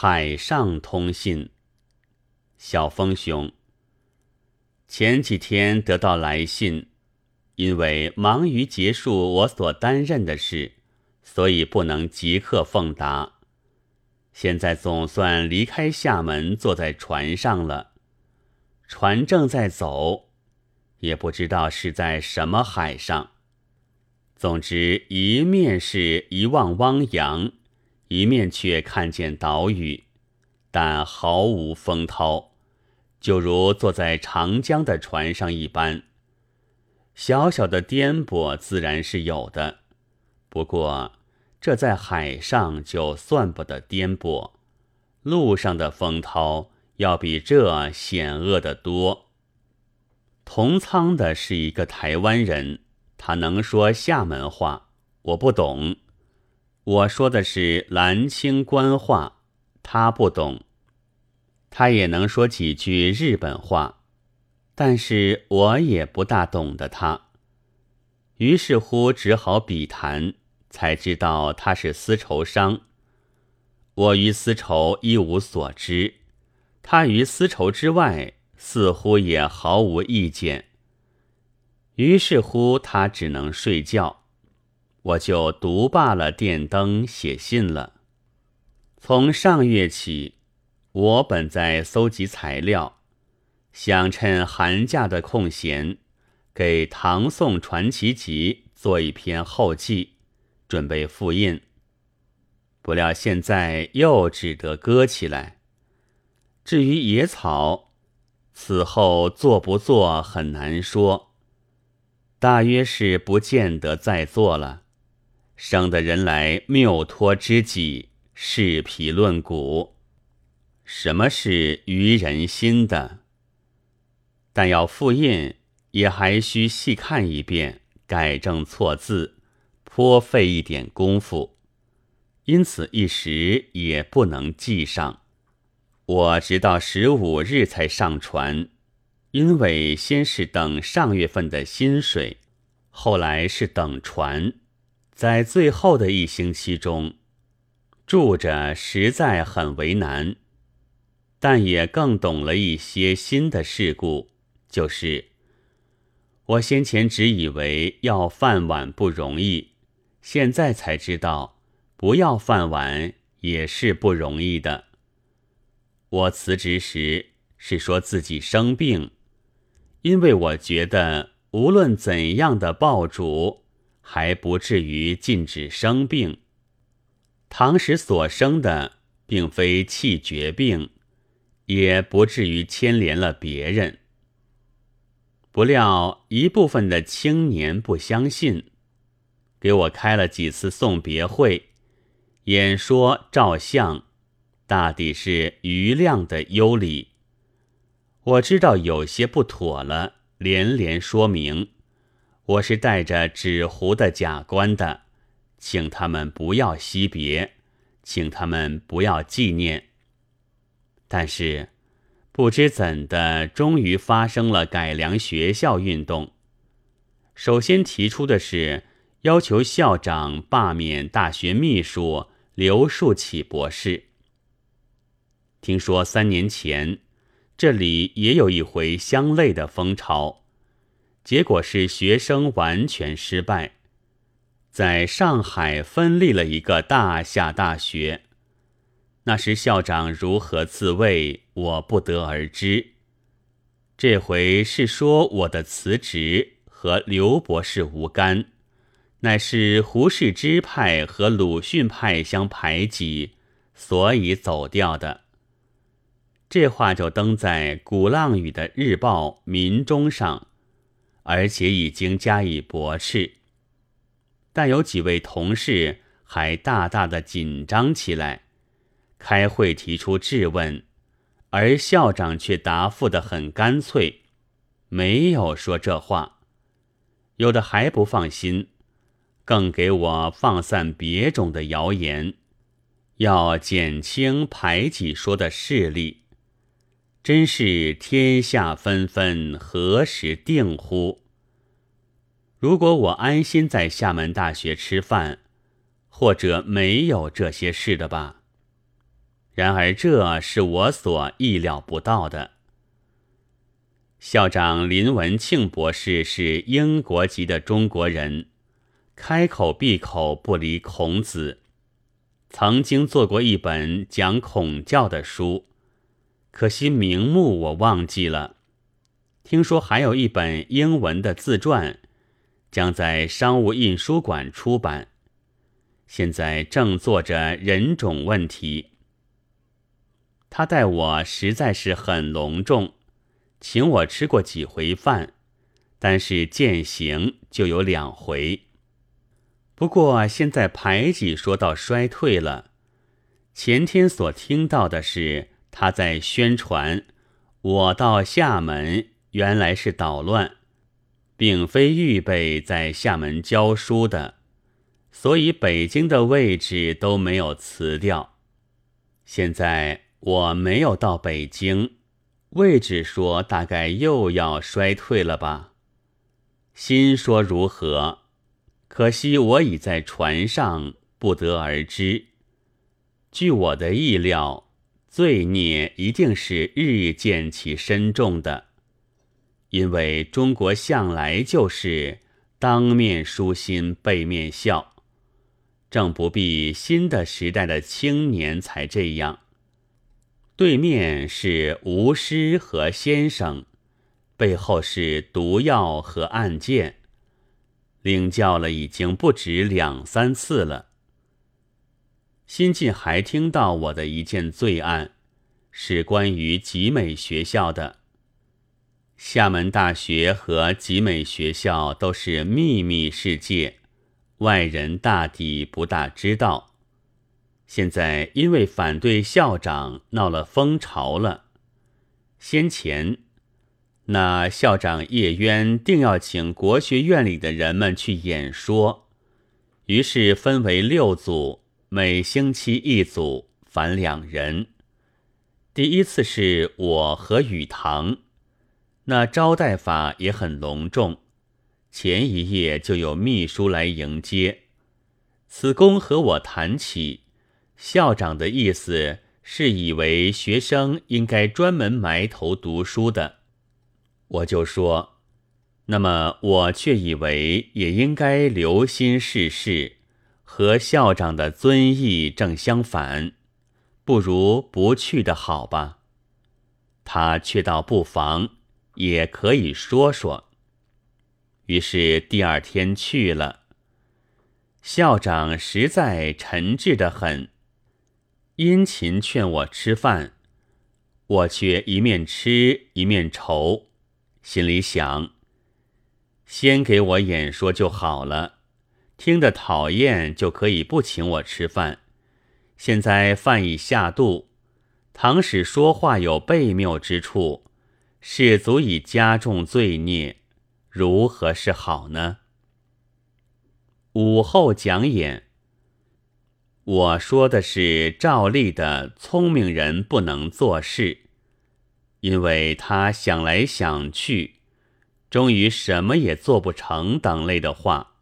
海上通信，小峰兄。前几天得到来信，因为忙于结束我所担任的事，所以不能即刻奉达。现在总算离开厦门，坐在船上了。船正在走，也不知道是在什么海上。总之，一面是一望汪洋，一面却看见岛屿，但毫无风涛，就如坐在长江的船上一般。小小的颠簸自然是有的，不过这在海上就算不得颠簸，路上的风涛要比这险恶得多。同舱的是一个台湾人。他能说厦门话，我不懂；我说的是兰清官话，他不懂。他也能说几句日本话，但是我也不大懂得他。于是乎，只好笔谈，才知道他是丝绸商。我于丝绸一无所知，他于丝绸之外，似乎也毫无意见。于是乎，他只能睡觉，我就独罢了电灯，写信了。从上月起，我本在搜集材料，想趁寒假的空闲，给《唐宋传奇集》做一篇后记，准备复印。不料现在又只得搁起来。至于野草，此后做不做很难说。大约是不见得再做了，生的人来谬托知己，视皮论骨。什么是愚人心的？但要复印，也还需细看一遍，改正错字，颇费一点功夫，因此一时也不能记上。我直到十五日才上船。因为先是等上月份的薪水，后来是等船，在最后的一星期中住着，实在很为难。但也更懂了一些新的事故，就是我先前只以为要饭碗不容易，现在才知道不要饭碗也是不容易的。我辞职时是说自己生病。因为我觉得，无论怎样的爆主，还不至于禁止生病。唐时所生的，并非气绝病，也不至于牵连了别人。不料一部分的青年不相信，给我开了几次送别会，演说照相，大抵是余量的优礼。我知道有些不妥了，连连说明，我是带着纸糊的假官的，请他们不要惜别，请他们不要纪念。但是，不知怎的，终于发生了改良学校运动。首先提出的是要求校长罢免大学秘书刘树启博士。听说三年前。这里也有一回相类的风潮，结果是学生完全失败，在上海分立了一个大夏大学。那时校长如何自卫，我不得而知。这回是说我的辞职和刘博士无干，乃是胡适之派和鲁迅派相排挤，所以走掉的。这话就登在鼓浪屿的日报《民中》上，而且已经加以驳斥。但有几位同事还大大的紧张起来，开会提出质问，而校长却答复的很干脆，没有说这话。有的还不放心，更给我放散别种的谣言，要减轻排挤说的势力。真是天下纷纷，何时定乎？如果我安心在厦门大学吃饭，或者没有这些事的吧。然而这是我所意料不到的。校长林文庆博士是英国籍的中国人，开口闭口不离孔子，曾经做过一本讲孔教的书，可惜名目我忘记了。听说还有一本英文的自传，将在商务印书馆出版。现在正做着人种问题。他待我实在是很隆重，请我吃过几回饭，但是践行就有两回。不过现在排挤说到衰退了。前天所听到的是他在宣传，我到厦门。原来是捣乱，并非预备在厦门教书的，所以北京的位置都没有辞掉。现在我没有到北京，位置说大概又要衰退了吧？心说如何？可惜我已在船上，不得而知。据我的意料，罪孽一定是日渐其深重的。因为中国向来就是当面舒心，背面笑，正不必新的时代的青年才这样。对面是巫师和先生，背后是毒药和案件，领教了已经不止两三次了。新近还听到我的一件罪案，是关于集美学校的。厦门大学和集美学校都是秘密世界，外人大抵不大知道。现在因为反对校长闹了风潮了。先前那校长叶渊定要请国学院里的人们去演说，于是分为六组，每星期一组，凡两人。第一次是我和雨堂。那招待法也很隆重，前一夜就有秘书来迎接。此公和我谈起，校长的意思是以为学生应该专门埋头读书的，我就说，那么我却以为也应该留心事事，和校长的尊意正相反，不如不去的好吧。他却道不妨。也可以说说。于是第二天去了，校长实在诚挚的很，殷勤劝我吃饭，我却一面吃一面愁，心里想：先给我演说就好了，听得讨厌就可以不请我吃饭。现在饭已下肚，倘使说话有悖谬之处。是足以加重罪孽，如何是好呢？午后讲演，我说的是照例的聪明人不能做事，因为他想来想去，终于什么也做不成等类的话。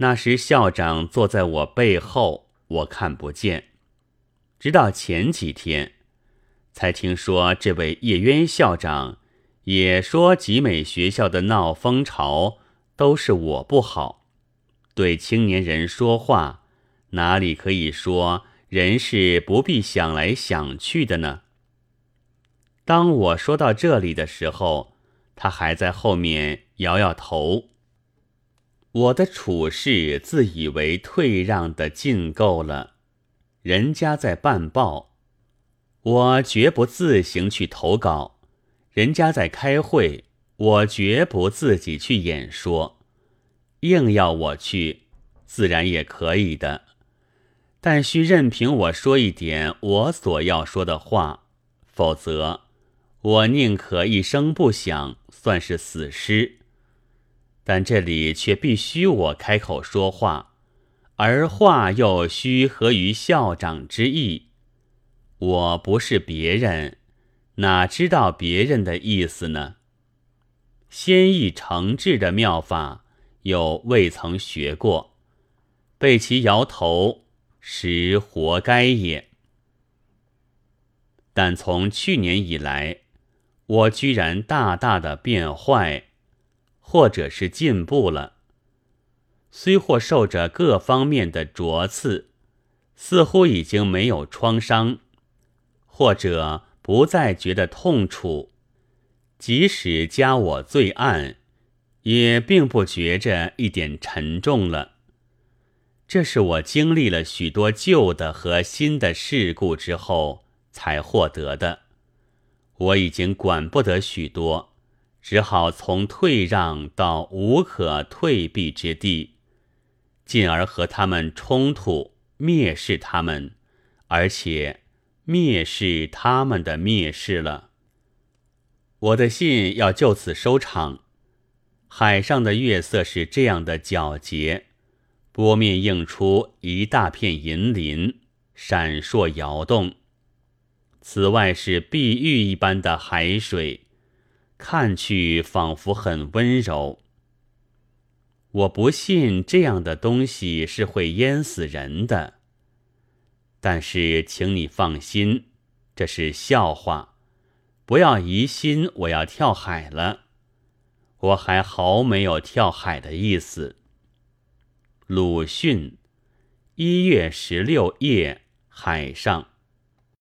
那时校长坐在我背后，我看不见，直到前几天。才听说这位叶渊校长也说集美学校的闹风潮都是我不好，对青年人说话哪里可以说人是不必想来想去的呢？当我说到这里的时候，他还在后面摇摇头。我的处事自以为退让的尽够了，人家在办报。我绝不自行去投稿，人家在开会，我绝不自己去演说。硬要我去，自然也可以的，但需任凭我说一点我所要说的话，否则我宁可一声不响，算是死尸。但这里却必须我开口说话，而话又须合于校长之意。我不是别人，哪知道别人的意思呢？先意成志的妙法，又未曾学过，被其摇头，实活该也。但从去年以来，我居然大大的变坏，或者是进步了。虽或受着各方面的灼刺，似乎已经没有创伤，或者不再觉得痛楚。即使加我最暗，也并不觉着一点沉重了。这是我经历了许多旧的和新的事故之后才获得的。我已经管不得许多，只好从退让到无可退避之地，进而和他们冲突，蔑视他们，而且蔑视他们的蔑视了。我的信要就此收场。海上的月色是这样的皎洁。波面映出一大片银鳞，闪烁摇动。此外是碧玉一般的海水，看去仿佛很温柔。我不信这样的东西是会淹死人的。但是，请你放心，这是笑话，不要疑心我要跳海了。我还毫没有跳海的意思。鲁迅，一月十六夜，海上。